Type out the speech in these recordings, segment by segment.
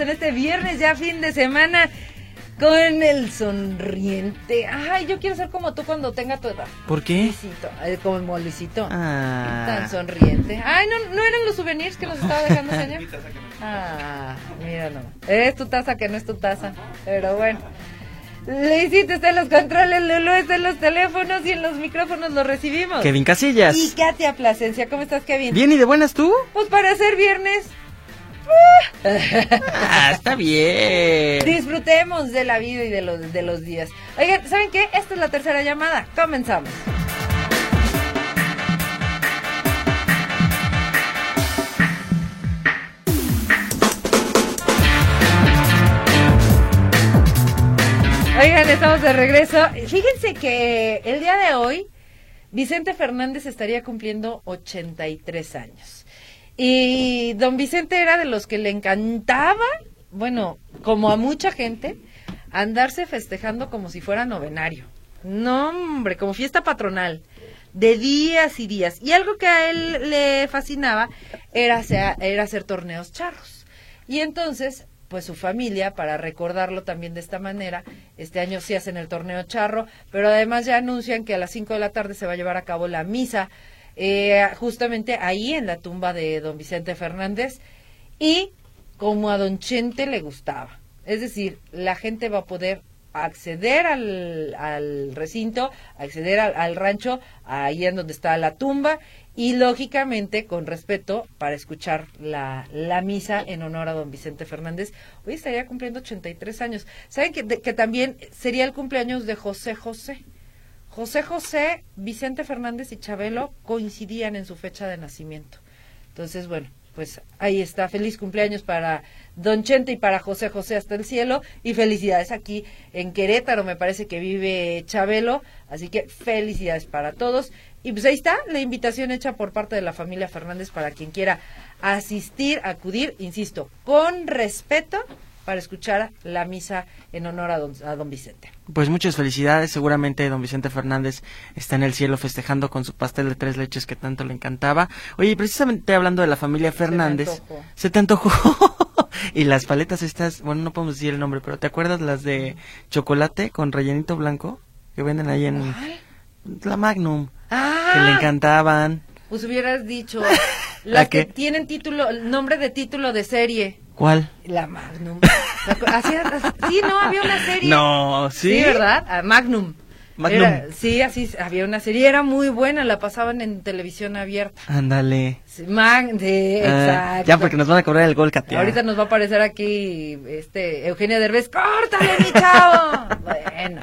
En este viernes, ya fin de semana, con el sonriente. Ay, yo quiero ser como tú cuando tenga tu edad. ¿Por qué? Luisito, eh, como Luisito. Ah. Tan sonriente. Ay, no, no eran los souvenirs que nos estaba dejando señor. Ah, mira no. Es tu taza que no es tu taza. Pero bueno. Luisito está en los controles, Lulu está en los teléfonos y en los micrófonos lo recibimos. Kevin Casillas. Y Katia Plasencia, ¿cómo estás, Kevin? Bien, ¿y de buenas tú? Pues para ser viernes, ah, está bien. Disfrutemos de la vida y de los, de los días. Oigan, ¿saben qué? Esta es la tercera llamada. Comenzamos. Oigan, estamos de regreso. Fíjense que el día de hoy Vicente Fernández estaría cumpliendo 83 años. Y don Vicente era de los que le encantaba, bueno, como a mucha gente, andarse festejando como si fuera novenario. No, hombre, como fiesta patronal, de días y días. Y algo que a él le fascinaba era, era hacer torneos charros. Y entonces, pues su familia, para recordarlo también de esta manera, este año sí hacen el torneo charro, pero además ya anuncian que a las 5 de la tarde se va a llevar a cabo la misa eh, justamente ahí en la tumba de don Vicente Fernández y como a don Chente le gustaba. Es decir, la gente va a poder acceder al, al recinto, acceder al, rancho, ahí en donde está la tumba, y lógicamente con respeto para escuchar la, la misa en honor a don Vicente Fernández. Hoy estaría cumpliendo 83 años. ¿Saben que, que también sería el cumpleaños de José José? José José, Vicente Fernández y Chabelo coincidían en su fecha de nacimiento. Entonces, bueno, pues ahí está. Feliz cumpleaños para Don Chente y para José José hasta el cielo. Y felicidades aquí en Querétaro, me parece que vive Chabelo. Así que felicidades para todos. Y pues ahí está la invitación hecha por parte de la familia Fernández para quien quiera asistir, acudir, insisto, con respeto para escuchar la misa en honor a don, a don Vicente. Pues muchas felicidades, seguramente don Vicente Fernández está en el cielo festejando con su pastel de tres leches que tanto le encantaba. Oye, precisamente hablando de la familia Fernández, se te antojó. y las paletas estas, bueno, no podemos decir el nombre, pero ¿te acuerdas las de chocolate con rellenito blanco que venden ahí en la Magnum? Ah, que le encantaban. Pues hubieras dicho las que tienen título, nombre de título de serie. ¿Cuál? La Magnum. sí, no, había una serie. No, sí. Sí, ¿verdad? Ah, Magnum. Magnum. sí, así había una serie, era muy buena, la pasaban en televisión abierta. Ándale. Sí, Mag sí, ah, exacto. Ya porque nos van a cobrar el gol, Katia. Ahorita nos va a aparecer aquí este Eugenia Derbez, córtale mi chavo. bueno,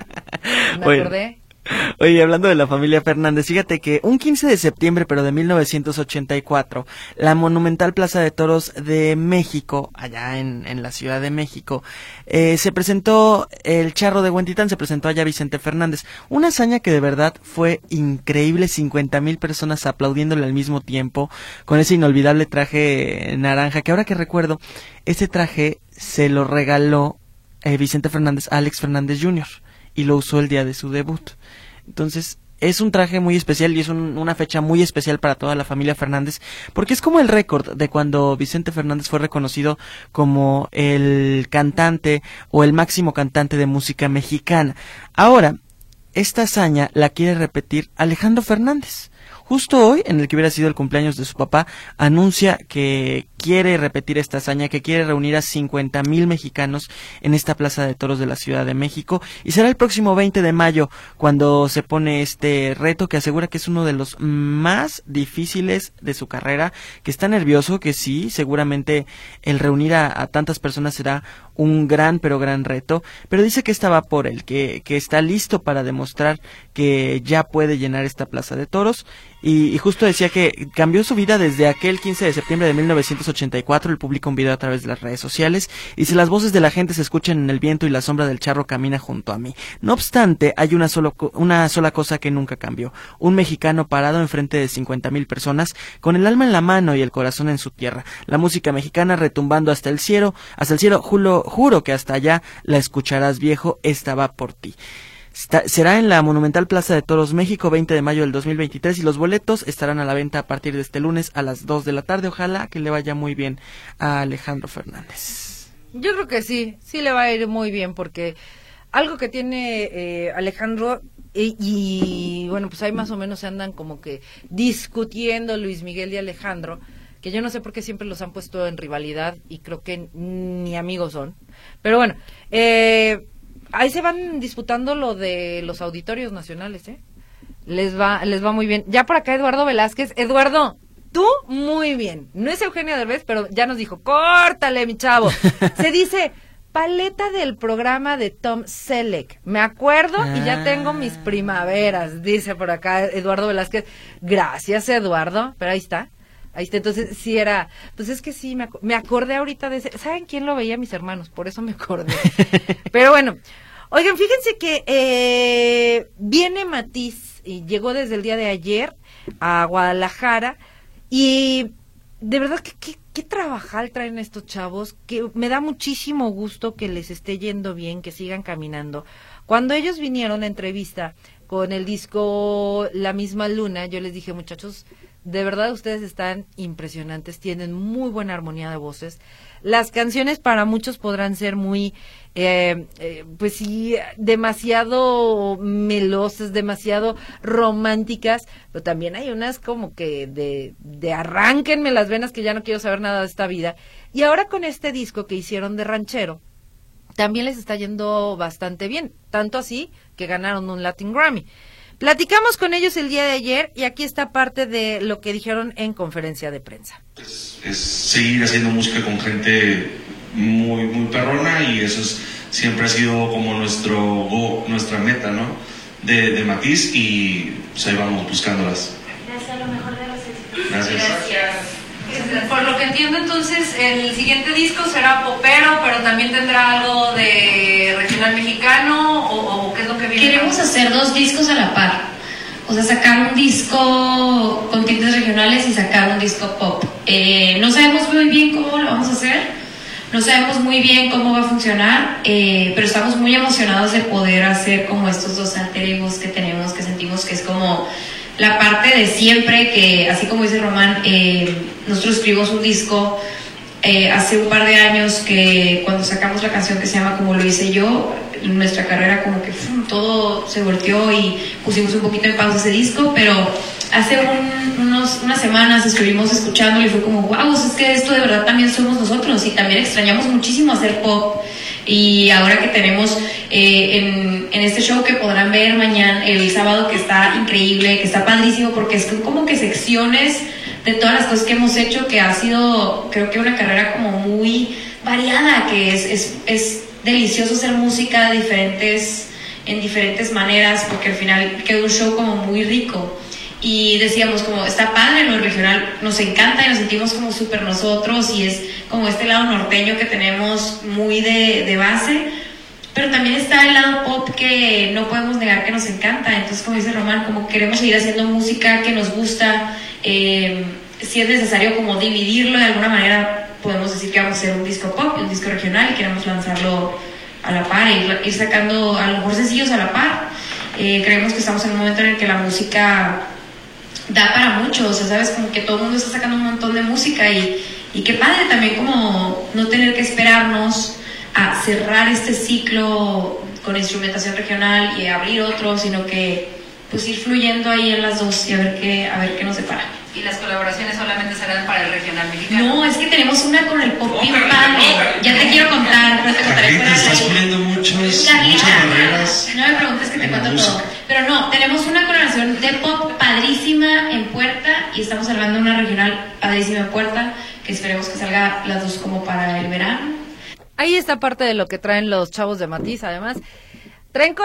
me acordé. Oye, hablando de la familia Fernández, fíjate que un 15 de septiembre, pero de 1984, la monumental Plaza de Toros de México, allá en, en la Ciudad de México, eh, se presentó el charro de Huentitán, se presentó allá Vicente Fernández. Una hazaña que de verdad fue increíble, 50 mil personas aplaudiéndole al mismo tiempo, con ese inolvidable traje naranja, que ahora que recuerdo, ese traje se lo regaló eh, Vicente Fernández Alex Fernández Jr. y lo usó el día de su debut. Entonces, es un traje muy especial y es una fecha muy especial para toda la familia Fernández, porque es como el récord de cuando Vicente Fernández fue reconocido como el cantante o el máximo cantante de música mexicana. Ahora, esta hazaña la quiere repetir Alejandro Fernández. Justo hoy, en el que hubiera sido el cumpleaños de su papá, anuncia que quiere repetir esta hazaña, que quiere reunir a 50 mil mexicanos en esta Plaza de Toros de la Ciudad de México. Y será el próximo 20 de mayo cuando se pone este reto que asegura que es uno de los más difíciles de su carrera, que está nervioso, que sí, seguramente el reunir a, tantas personas será un gran pero gran reto, pero dice que esta va por él, que, que está listo para demostrar que ya puede llenar esta plaza de toros y, y, justo decía que cambió su vida desde aquel 15 de septiembre de 1984, el publicó un video a través de las redes sociales y si las voces de la gente se escuchan en el viento y la sombra del charro camina junto a mí. No obstante, hay una, solo, una sola cosa que nunca cambió, un mexicano parado enfrente de 50 mil personas con el alma en la mano y el corazón en su tierra, la música mexicana retumbando hasta el cielo, hasta el cielo, juro, juro que hasta allá la escucharás viejo, esta va por ti será en la Monumental Plaza de Toros México, 20 de mayo del 2023, y los boletos estarán a la venta a partir de este lunes a las 2 de la tarde. Ojalá que le vaya muy bien a Alejandro Fernández. Yo creo que sí, sí le va a ir muy bien, porque algo que tiene eh, Alejandro, y, y, bueno, pues ahí más o menos se andan como que discutiendo Luis Miguel y Alejandro, que yo no sé por qué siempre los han puesto en rivalidad y creo que ni amigos son. Pero bueno, eh ahí se van disputando lo de los auditorios nacionales, ¿eh? Les va, les va muy bien. Ya por acá Eduardo Velázquez. Eduardo, tú muy bien. No es Eugenio Derbez, pero ya nos dijo, córtale, mi chavo. Se dice paleta del programa de Tom Selleck. Me acuerdo y ya tengo mis ah. primaveras, dice por acá Eduardo Velázquez. Gracias, Eduardo. Pero ahí está. Ahí está, entonces sí era, pues es que sí, me, me acordé ahorita de ese, ¿saben quién lo veía? Mis hermanos, por eso me acordé. Pero bueno, oigan, fíjense que eh, viene Matiz y llegó desde el día de ayer a Guadalajara y de verdad que qué, qué trabajar traen estos chavos, que me da muchísimo gusto que les esté yendo bien, que sigan caminando. Cuando ellos vinieron a entrevista con el disco La misma luna, yo les dije, muchachos, de verdad ustedes están impresionantes, tienen muy buena armonía de voces. Las canciones para muchos podrán ser muy, eh, eh, pues sí, demasiado melosas, demasiado románticas, pero también hay unas como que de, de arránquenme las venas que ya no quiero saber nada de esta vida. Y ahora con este disco que hicieron de ranchero, también les está yendo bastante bien, tanto así que ganaron un Latin Grammy. Platicamos con ellos el día de ayer y aquí está parte de lo que dijeron en conferencia de prensa. Es, seguir haciendo música con gente muy, muy perrona y eso es, siempre ha sido como nuestro nuestra meta, ¿no? De, de Matiz y pues ahí vamos buscándolas. Gracias, lo mejor de los Gracias. Gracias. Por lo que entiendo, entonces, el siguiente disco será popero, pero también tendrá algo de regional mexicano, o, qué Queremos hacer dos discos a la par. O sea, sacar un disco con tintes regionales y sacar un disco pop. Eh, no sabemos muy bien cómo lo vamos a hacer, no sabemos muy bien cómo va a funcionar, eh, pero estamos muy emocionados de poder hacer como estos dos alter que tenemos, que sentimos que es como la parte de siempre, que así como dice Román, eh, nosotros escribimos un disco eh, hace un par de años que cuando sacamos la canción que se llama Como lo hice yo, nuestra carrera como que todo se volteó y pusimos un poquito en pausa ese disco, pero hace unos, unas semanas estuvimos escuchándolo y fue como, wow, es que esto de verdad también somos nosotros y también extrañamos muchísimo hacer pop y ahora que tenemos eh, en, en, este show que podrán ver mañana, el sábado, que está increíble, que está padrísimo, porque es como que secciones de todas las cosas que hemos hecho, que ha sido, creo que una carrera como muy variada, que es, es, es delicioso hacer música en diferentes maneras, porque al final queda un show como muy rico. Y decíamos como está padre lo regional nos encanta y nos sentimos como súper nosotros y es como este lado norteño que tenemos muy de, de, base. Pero también está el lado pop que no podemos negar que nos encanta. Entonces como dice Román como queremos seguir haciendo música que nos gusta eh, si es necesario como dividirlo de alguna manera podemos decir que vamos a hacer un disco pop un disco regional y queremos lanzarlo a la par y ir sacando a lo mejor sencillos a la par eh, creemos que estamos en un momento en el que la música da para mucho, o sea, sabes, como que todo el mundo está sacando un montón de música y, y qué padre también como no tener que esperarnos a cerrar este ciclo con instrumentación regional y abrir otro, sino que pues ir fluyendo ahí en las dos y a ver qué, a ver qué nos depara. ¿Y las colaboraciones solamente serán para el regional mexicano? No, es que tenemos una con el pop bien padre. Ya te quiero contar, pero te contaré fuera estás poniendo muchas barreras. No me preguntes que te cuento todo. Pero no, tenemos una colaboración de pop padrísima en puerta y estamos salvando una regional padrísima en puerta que esperemos que salga las dos como para el verano. Ahí está parte de lo que traen los chavos de Matiz, además. Traen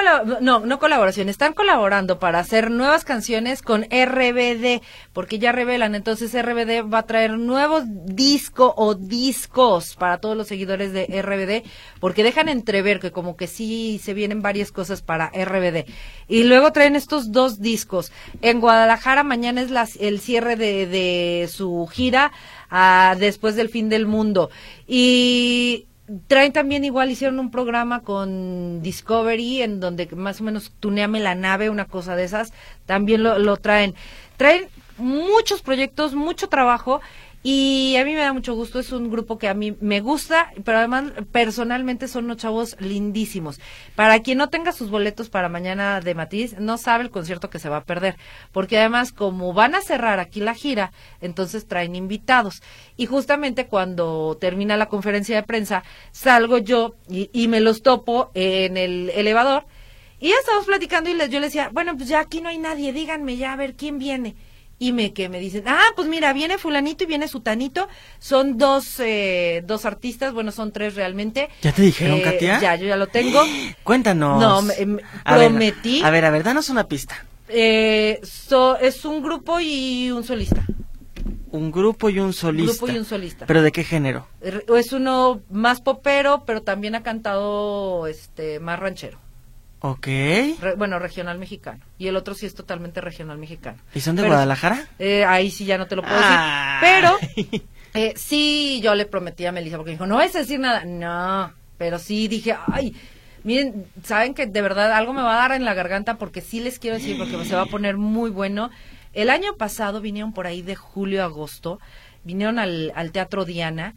no, no colaboración, están colaborando para hacer nuevas canciones con RBD, porque ya revelan, entonces RBD va a traer nuevos disco o discos para todos los seguidores de RBD, porque dejan entrever que como que sí se vienen varias cosas para RBD. Y luego traen estos dos discos. En Guadalajara mañana es las- el cierre de, de su gira ah, después del fin del mundo. Y traen también igual hicieron un programa con Discovery en donde más o menos tuneame la nave una cosa de esas también lo, lo traen. Traen muchos proyectos mucho trabajo y a mí me da mucho gusto, es un grupo que a mí me gusta, pero además personalmente son unos chavos lindísimos. Para quien no tenga sus boletos para mañana de Matiz, no sabe el concierto que se va a perder, porque además como van a cerrar aquí la gira, entonces traen invitados. Y justamente cuando termina la conferencia de prensa, salgo yo y, me los topo en el elevador y ya estábamos platicando y les, yo les decía, bueno, pues ya aquí no hay nadie, díganme ya a ver quién viene. Y me que me dicen, ah, pues mira, viene fulanito y viene sutanito. Son dos, eh, dos artistas, bueno, son tres realmente. ¿Ya te dijeron, Eh, Katia? Ya, yo ya lo tengo. Cuéntanos. No, me- me- A ver, a ver, a ver, danos una pista. Eh, so- es un grupo y un solista. Un grupo y un solista. Grupo y un solista. ¿Pero de qué género? Er- Es uno más popero, pero también ha cantado este más ranchero. Ok. Re- bueno, regional mexicano. Y el otro sí es totalmente regional mexicano. ¿Y son de Pero- Guadalajara? Eh, ahí sí ya no te lo puedo Ah. decir. Pero eh, sí, yo le prometí a Melissa porque dijo, no vas a decir nada. No, pero sí dije, ay, miren, saben que de verdad algo me va a dar en la garganta porque sí les quiero decir porque se va a poner muy bueno. El año pasado vinieron por ahí de julio a agosto, vinieron al, al Teatro Diana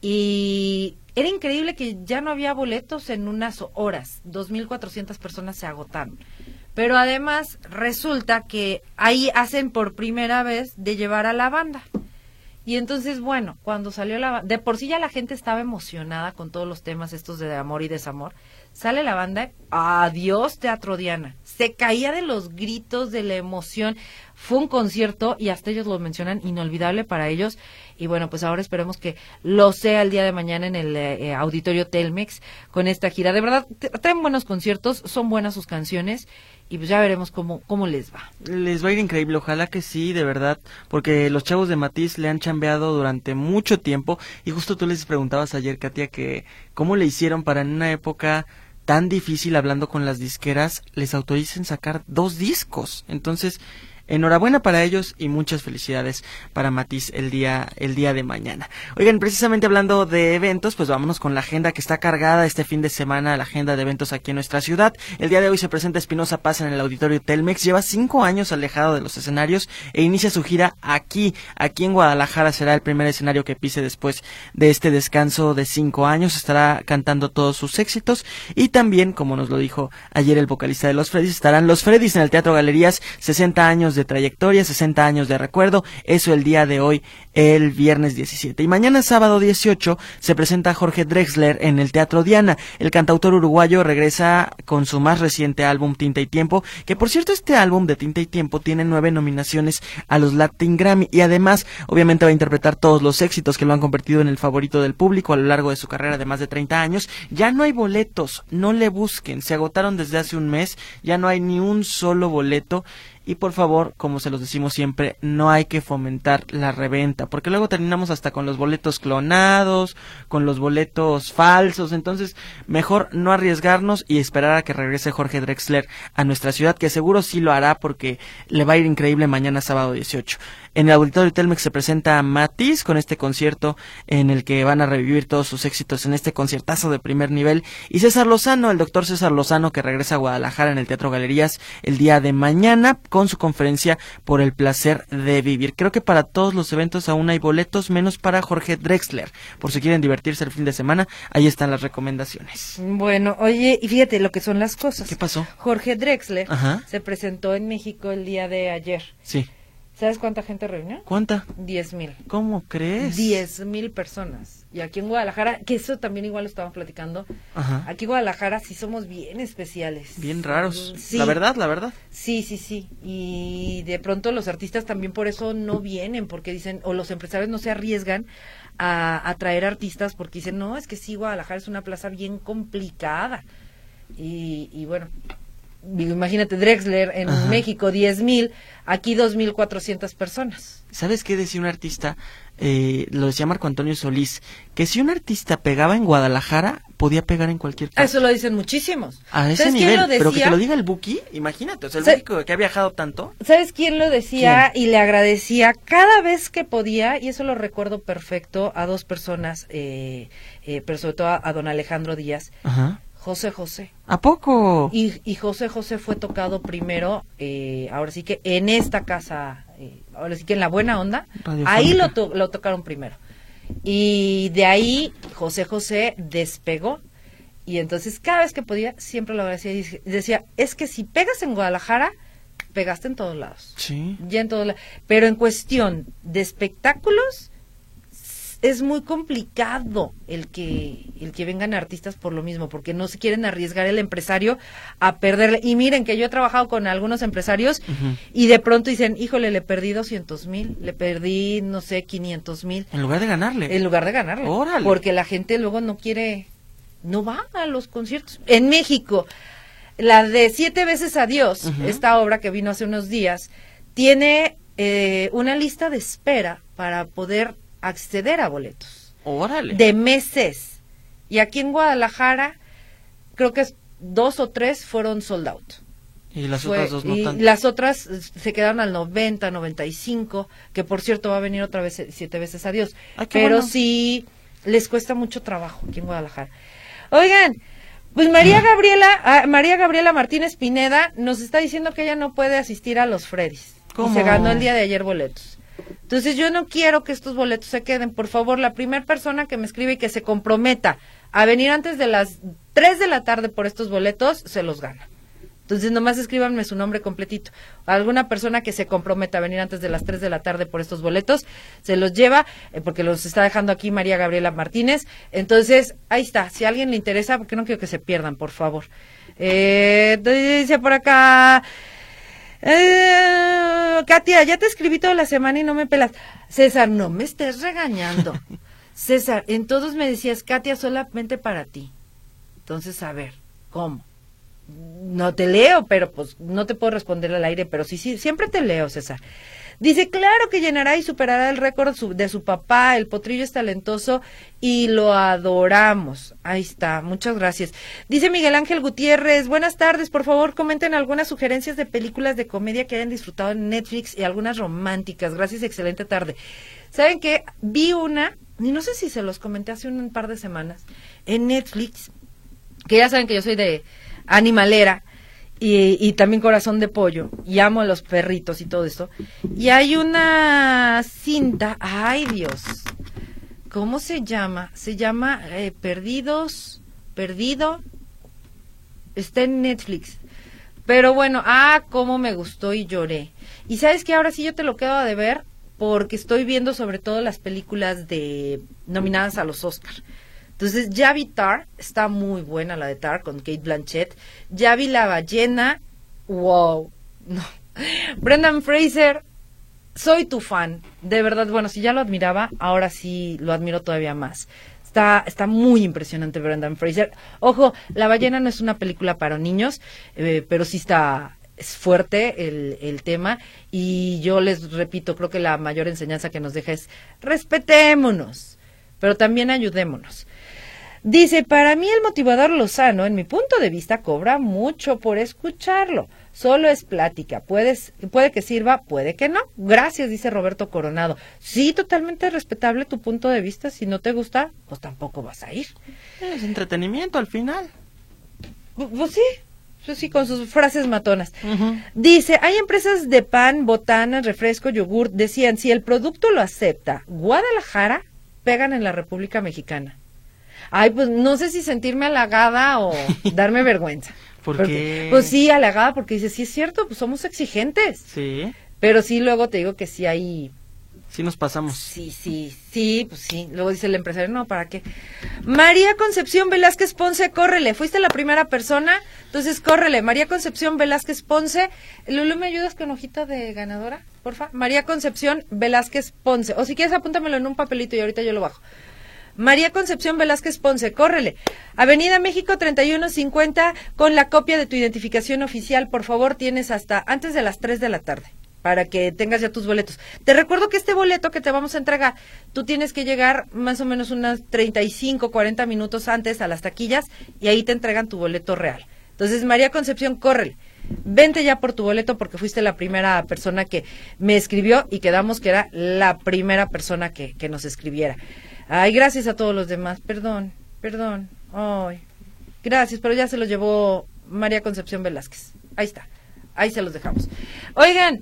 y era increíble que ya no había boletos en unas horas. 2.400 personas se agotaron. Pero además resulta que ahí hacen por primera vez de llevar a la banda. Y entonces, bueno, cuando salió la banda, de por sí ya la gente estaba emocionada con todos los temas estos de amor y desamor. Sale la banda, adiós Teatro Diana. Se caía de los gritos, de la emoción. Fue un concierto y hasta ellos lo mencionan inolvidable para ellos. Y bueno, pues ahora esperemos que lo sea el día de mañana en el eh, eh, auditorio Telmex con esta gira. De verdad, traen buenos conciertos, son buenas sus canciones y pues ya veremos cómo, cómo les va. Les va a ir increíble, ojalá que sí, de verdad, porque los chavos de Matiz le han chambeado durante mucho tiempo y justo tú les preguntabas ayer, Katia, que cómo le hicieron para en una época tan difícil hablando con las disqueras, les autoricen sacar dos discos. Entonces, enhorabuena para ellos y muchas felicidades para Matiz el día, el día de mañana. Oigan, precisamente hablando de eventos, pues vámonos con la agenda que está cargada este fin de semana, la agenda de eventos aquí en nuestra ciudad. El día de hoy se presenta Espinosa Paz en el auditorio Telmex, lleva cinco años alejado de los escenarios e inicia su gira aquí, aquí en Guadalajara será el primer escenario que pise después de este descanso de cinco años, estará cantando todos sus éxitos y también, como nos lo dijo ayer el vocalista de los Freddys, estarán los Freddys en el Teatro Galerías, 60 años de trayectoria, 60 años de recuerdo, eso el día de hoy, el viernes 17. Y mañana sábado 18 se presenta Jorge Drexler en el Teatro Diana. El cantautor uruguayo regresa con su más reciente álbum Tinta y Tiempo, que por cierto este álbum de Tinta y Tiempo tiene nueve nominaciones a los Latin Grammy y además obviamente va a interpretar todos los éxitos que lo han convertido en el favorito del público a lo largo de su carrera de más de 30 años. Ya no hay boletos, no le busquen, se agotaron desde hace un mes, ya no hay ni un solo boleto y por favor, como se los decimos siempre, no hay que fomentar la reventa, porque luego terminamos hasta con los boletos clonados, con los boletos falsos, entonces mejor no arriesgarnos y esperar a que regrese Jorge Drexler a nuestra ciudad, que seguro sí lo hará porque le va a ir increíble mañana sábado 18. En el auditorio Telmex se presenta Matiz con este concierto en el que van a revivir todos sus éxitos en este conciertazo de primer nivel y César Lozano, el doctor César Lozano que regresa a Guadalajara en el Teatro Galerías el día de mañana con su conferencia por el placer de vivir. Creo que para todos los eventos aún hay boletos, menos para Jorge Drexler. Por si quieren divertirse el fin de semana, ahí están las recomendaciones. Bueno, oye, y fíjate lo que son las cosas. ¿Qué pasó? Jorge Drexler Ajá. se presentó en México el día de ayer. Sí. ¿Sabes cuánta gente reunió? ¿Cuánta? Diez mil. ¿Cómo crees? Diez mil personas. Y aquí en Guadalajara, que eso también igual lo estaban platicando, Ajá. aquí en Guadalajara sí somos bien especiales. Bien raros. Sí. La verdad, la verdad. Sí, sí, sí. Y de pronto los artistas también por eso no vienen, porque dicen, o los empresarios no se arriesgan a, a traer artistas porque dicen, no, es que sí, Guadalajara es una plaza bien complicada. Y, y bueno, imagínate, Drexler en Ajá. México, diez mil, aquí dos mil cuatrocientas personas. ¿Sabes qué decía un artista? Eh, lo decía Marco Antonio Solís, que si un artista pegaba en Guadalajara, podía pegar en cualquier parte. Eso lo dicen muchísimos. A ese ¿Sabes quién nivel, pero que te lo diga el Buki, imagínate, o sea, el. Buki que ha viajado tanto. ¿Sabes quién lo decía y le agradecía cada vez que podía? Y eso lo recuerdo perfecto a dos personas, eh, eh, pero sobre todo a, a don Alejandro Díaz, Ajá. José José. ¿A poco? Y, y José José fue tocado primero, eh, ahora sí que en esta casa, eh, ahora sí que en la buena onda, ahí lo, to- lo tocaron primero. Y de ahí José José despegó. Y entonces cada vez que podía, siempre lo agradecía y decía, es que si pegas en Guadalajara, pegaste en todos lados. Sí. Ya en todos lados. Pero en cuestión de espectáculos, es muy complicado el que el que vengan artistas por lo mismo, porque no se quieren arriesgar el empresario a perderle. Y miren que yo he trabajado con algunos empresarios y de pronto dicen, híjole, le perdí 200 mil, le perdí, no sé, 500 mil, En lugar de ganarle. en lugar de ganarle. Órale. Porque la gente luego no quiere, no va a los conciertos. En México, la de Siete veces Adiós, Ujú. esta obra que vino hace unos días, tiene eh, una lista de espera para poder acceder a boletos Órale. de meses. Y aquí en Guadalajara, creo que es dos o tres fueron sold out. Y las Fue- otras dos no y tanto. las otras eh, se quedaron al 90, 95, que por cierto va a venir otra vez eh, siete veces a Dios. Ay, Pero bueno. sí les cuesta mucho trabajo aquí en Guadalajara. Oigan, pues María Gabriela, ah, María Gabriela Martínez Pineda nos está diciendo que ella no puede asistir a los Freddys. Y se ganó el día de ayer boletos. Entonces yo no quiero que estos boletos se queden. Por favor, la primera persona que me escribe y que se comprometa a venir antes de las 3 de la tarde por estos boletos, se los gana. Entonces nomás escríbanme su nombre completito. Alguna persona que se comprometa a venir antes de las 3 de la tarde por estos boletos, se los lleva, eh, porque los está dejando aquí María Gabriela Martínez. Entonces, ahí está. Si a alguien le interesa, porque no quiero que se pierdan, por favor. Eh, dice por acá... Eh, Katia, ya te escribí toda la semana y no me pelas. César, no me estés regañando. César, en todos me decías, Katia, solamente para ti. Entonces, a ver, ¿cómo? No te leo, pero pues no te puedo responder al aire, pero sí, sí, siempre te leo, César. Dice, claro que llenará y superará el récord de su papá, el potrillo es talentoso y lo adoramos. Ahí está, muchas gracias. Dice Miguel Ángel Gutiérrez, buenas tardes, por favor comenten algunas sugerencias de películas de comedia que hayan disfrutado en Netflix y algunas románticas. Gracias, excelente tarde. ¿Saben qué? Vi una, y no sé si se los comenté hace un par de semanas, en Netflix, que ya saben que yo soy de animalera y, también corazón de pollo y amo a los perritos y todo esto. Y hay una cinta, ay Dios, ¿cómo se llama? Se llama eh, Perdidos, Perdido, está en Netflix. Pero bueno, ah, cómo me gustó y lloré. Y sabes que ahora sí yo te lo quedo de ver porque estoy viendo sobre todo las películas de nominadas a los Oscar. Entonces ya vi Tar, está muy buena la de Tar con Kate Blanchett. Ya vi La ballena, wow, no. Brendan Fraser, soy tu fan, de verdad, bueno, si ya lo admiraba, ahora sí lo admiro todavía más. Está, está muy impresionante Brendan Fraser. Ojo, La ballena no es una película para niños, eh, pero sí está es fuerte el, el tema y yo les repito, creo que la mayor enseñanza que nos deja es respetémonos, pero también ayudémonos. Dice, para mí el motivador Lozano, en mi punto de vista, cobra mucho por escucharlo. Solo es plática. Puedes, puede que sirva, puede que no. Gracias, dice Roberto Coronado. Sí, totalmente respetable tu punto de vista. Si no te gusta, pues tampoco vas a ir. Es entretenimiento al final. Pu- Pues sí, pues sí, con sus frases matonas. Dice, hay empresas de pan, botanas, refresco, yogur, decían, si el producto lo acepta Guadalajara, pegan en la República Mexicana. Ay, pues no sé si sentirme halagada o darme vergüenza. ¿Por Porque- qué? Pues sí, halagada, porque dice, sí es cierto, pues somos exigentes. Sí, Pero sí, luego te digo que sí hay sí nos pasamos. Sí, sí, sí, pues sí. Luego dice el empresario, no, ¿para qué? María Concepción Velázquez Ponce, córrele. Fuiste la primera persona, entonces córrele. María Concepción Velázquez Ponce. Lulu, ¿me ayudas con hojita de ganadora? Porfa. María Concepción Velázquez Ponce. O si quieres, apúntamelo en un papelito y ahorita yo lo bajo. María Concepción Velázquez Ponce, córrele. Avenida México 3150 con la copia de tu identificación oficial. Por favor, tienes hasta antes de las 3 de la tarde para que tengas ya tus boletos. Te recuerdo que este boleto que te vamos a entregar, tú tienes que llegar más o menos unas 35, 40 minutos antes a las taquillas y ahí te entregan tu boleto real. Entonces, María Concepción, córrele. Vente ya por tu boleto porque fuiste la primera persona que me escribió y quedamos que era la primera persona que, que nos escribiera. Ay, gracias a todos los demás. Perdón, perdón. Ay, gracias, pero ya se los llevó María Concepción Velázquez. Ahí está. Ahí se los dejamos. Oigan,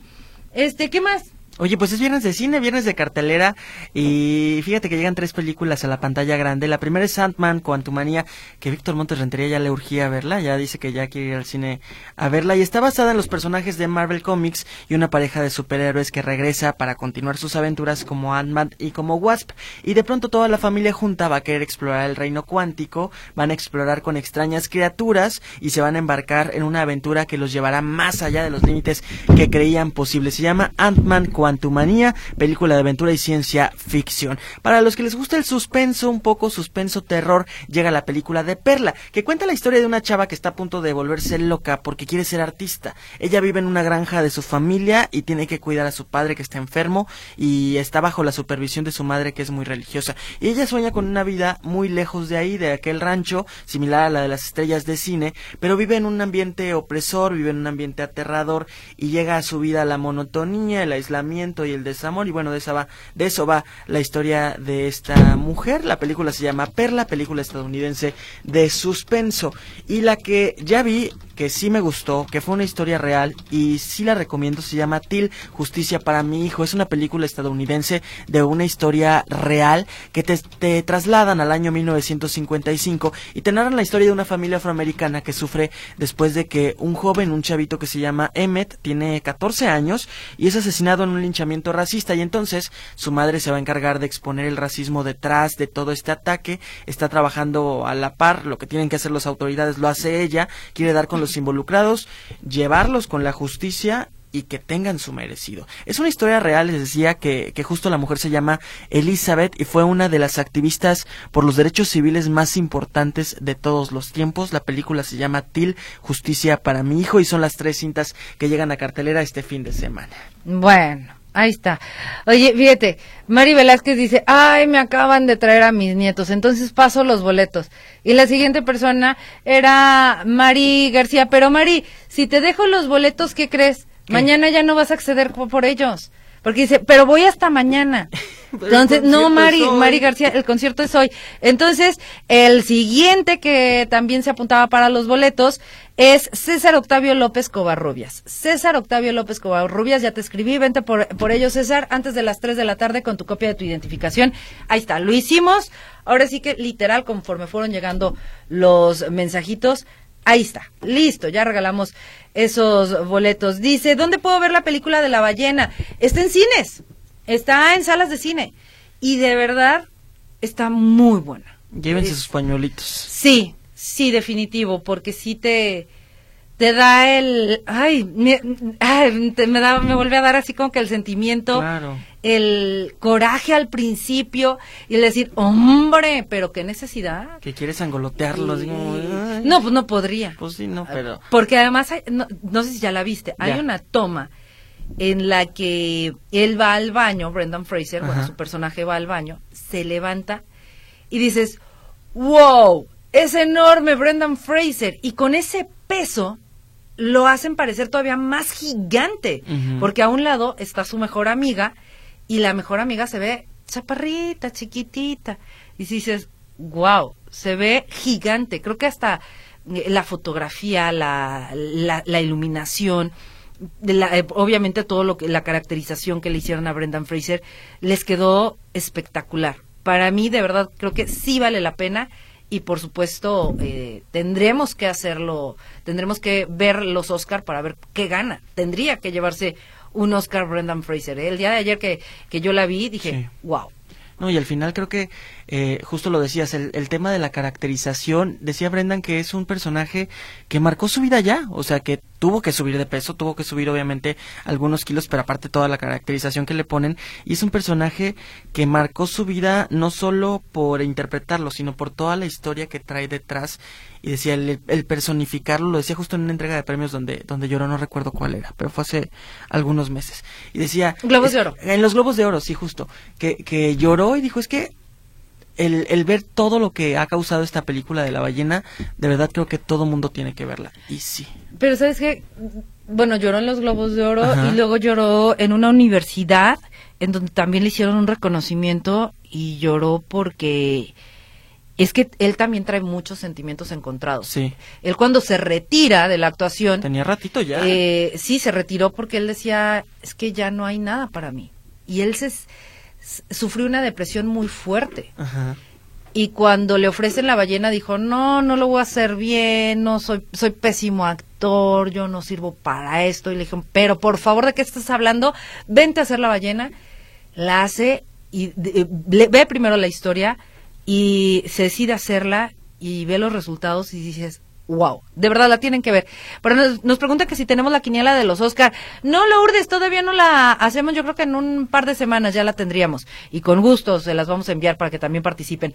este, ¿qué más? Oye, pues es viernes de cine, viernes de cartelera y fíjate que llegan tres películas a la pantalla grande. La primera es Sandman, Quantumania, que Víctor Montes Rentería ya le urgía verla, ya dice que ya quiere ir al cine a verla y está basada en los personajes de Marvel Comics y una pareja de superhéroes que regresa para continuar sus aventuras como Ant-Man y como Wasp. Y de pronto toda la familia junta va a querer explorar el reino cuántico, van a explorar con extrañas criaturas y se van a embarcar en una aventura que los llevará más allá de los límites que creían posibles. Se llama Ant-Man Quantumania, película de aventura y ciencia ficción. Para los que les gusta el suspenso, un poco suspenso terror, llega la película de Perla, que cuenta la historia de una chava que está a punto de volverse loca porque quiere ser artista. Ella vive en una granja de su familia y tiene que cuidar a su padre que está enfermo y está bajo la supervisión de su madre que es muy religiosa. Y ella sueña con una vida muy lejos de ahí, de aquel rancho, similar a la de las estrellas de cine, pero vive en un ambiente opresor, vive en un ambiente aterrador y llega a su vida la monotonía, el aislamiento y el desamor y bueno, de, esa va, de eso va la historia de esta mujer. La película se llama Perla, película estadounidense de suspenso y la que ya vi que sí me gustó, que fue una historia real y sí la recomiendo, se llama Till, Justicia para mi hijo. Es una película estadounidense de una historia real que te, te trasladan al año 1955 y te narran la historia de una familia afroamericana que sufre después de que un joven, un chavito que se llama Emmett, tiene 14 años y es asesinado en un linchamiento racista y entonces su madre se va a encargar de exponer el racismo detrás de todo este ataque, está trabajando a la par, lo que tienen que hacer las autoridades lo hace ella, quiere dar con los involucrados, llevarlos con la justicia y que tengan su merecido. Es una historia real, les decía que, que justo la mujer se llama Elizabeth y fue una de las activistas por los derechos civiles más importantes de todos los tiempos. La película se llama Till, Justicia para mi hijo y son las tres cintas que llegan a cartelera este fin de semana. Bueno, ahí está. Oye, fíjate, Mari Velázquez dice, ay, me acaban de traer a mis nietos, entonces paso los boletos. Y la siguiente persona era Mari García, pero Mari, si te dejo los boletos, ¿qué crees? Mañana ya no vas a acceder por, por ellos. Porque dice, pero voy hasta mañana. Entonces, no, Mari. Mari García, el concierto es hoy. Entonces, el siguiente que también se apuntaba para los boletos es César Octavio López Covarrubias. César Octavio López Covarrubias, ya te escribí, vente por, por ello, César, antes de las 3 de la tarde con tu copia de tu identificación. Ahí está, lo hicimos. Ahora sí que literal, conforme fueron llegando los mensajitos, Ahí está, listo, ya regalamos esos boletos. Dice, ¿dónde puedo ver la película de la ballena? Está en cines, está en salas de cine. Y de verdad, está muy buena. Llévense sus pañuelitos. Sí, sí, definitivo, porque sí te te da el ay, me, ay, te- me da me vuelve a dar así como que el sentimiento Claro. El coraje al principio y el decir hombre pero qué necesidad Que quieres angolotearlos. ay. no pues no podría. Pues sí, no, pero... porque además hay- no, no sé si ya la viste hay una toma en la que él va al baño Brendan Fraser bueno su personaje va al baño se levanta y dices wow es enorme Brendan Fraser y con ese peso lo hacen parecer todavía más gigante porque a un lado está su mejor amiga y la mejor amiga se ve chaparrita chiquitita y si dices wow se ve gigante creo que hasta eh, la fotografía, la, la, la iluminación, la- eh, obviamente todo lo que la caracterización que le hicieron a Brendan Fraser les quedó espectacular. Para mí, de verdad, creo que sí vale la pena y por supuesto eh, tendremos que hacerlo, tendremos que ver los Oscar para ver qué gana. Tendría que llevarse un Oscar Brendan Fraser. ¿eh? El día de ayer que, que yo la vi dije, Sí. wow. No, y al final creo que, eh, justo lo decías, el, el tema de la caracterización, decía Brendan que es un personaje que marcó su vida ya, o sea, que tuvo que subir de peso, tuvo que subir obviamente algunos kilos, pero aparte toda la caracterización que le ponen, y es un personaje que marcó su vida no solo por interpretarlo, sino por toda la historia que trae detrás, y decía, el, el personificarlo, lo decía justo en una entrega de premios donde, donde lloró, no recuerdo cuál era, pero fue hace algunos meses, y decía... Globos es- de Oro. En los Globos de Oro, sí, justo, que, que lloró y dijo, es que el, el ver todo lo que ha causado esta película de la ballena, de verdad creo que todo mundo tiene que verla. Y sí. Pero sabes qué, bueno, lloró en los Globos de Oro Ajá. y luego lloró en una universidad en donde también le hicieron un reconocimiento y lloró porque es que él también trae muchos sentimientos encontrados. Sí. Él cuando se retira de la actuación, Tenía ratito ya. eh, sí, se retiró porque él decía, es que ya no hay nada para mí. Y él se, sufrió una depresión muy fuerte. Ajá. Y cuando le ofrecen la ballena dijo, no, no lo voy a hacer bien, no soy, soy pésimo actor, yo no sirvo para esto. Y le dijeron, pero por favor, ¿de qué estás hablando? Vente a hacer la ballena. La hace y de- le- ve primero la historia y se decide hacerla y ve los resultados y dices, wow, de verdad la tienen que ver. Pero nos, nos pregunta que si tenemos la quiniela de los Oscar. No, Lourdes, todavía no la hacemos, yo creo que en un par de semanas ya la tendríamos. Y con gusto se las vamos a enviar para que también participen.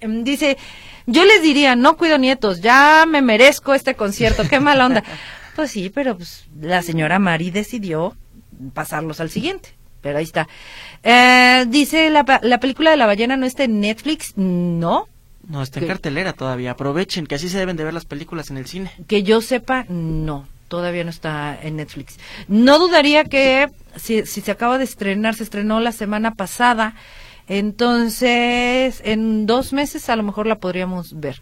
Em, dice, yo les diría, no cuido nietos, ya me merezco este concierto, qué mala onda. Pues sí, pero pues, la señora Mari decidió pasarlos al siguiente. Pero ahí está. Eh, dice, la, la película de la ballena no está en Netflix. No, No, está en cartelera todavía. Aprovechen, que así se deben de ver las películas en el cine. Que yo sepa, no, todavía no está en Netflix. No dudaría que si, si se acaba de estrenar, se estrenó la semana pasada, entonces en dos meses a lo mejor la podríamos ver.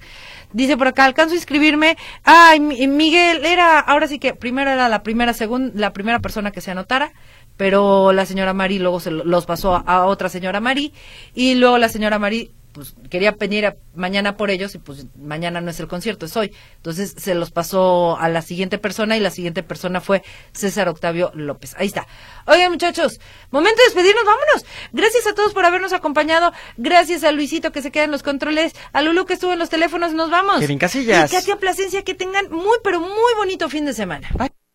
Dice por acá, alcanzo a inscribirme. Ay, Mi- Miguel era, ahora sí que primero era la primera, según la primera persona que se anotara, pero la señora Mari luego se lo- los pasó a, a otra señora Mari y luego la señora Mari pues quería venir a- mañana por ellos y pues mañana no es el concierto, es hoy. Entonces se los pasó a la siguiente persona y la siguiente persona fue César Octavio López. Ahí está. Oigan muchachos, momento de despedirnos, vámonos. Gracias a todos por habernos acompañado. Gracias a Luisito que se queda en los controles, a Lulu que estuvo en los teléfonos, nos vamos. Kevin Casillas. Y Katia Plasencia, que tengan muy pero muy bonito fin de semana. Bye.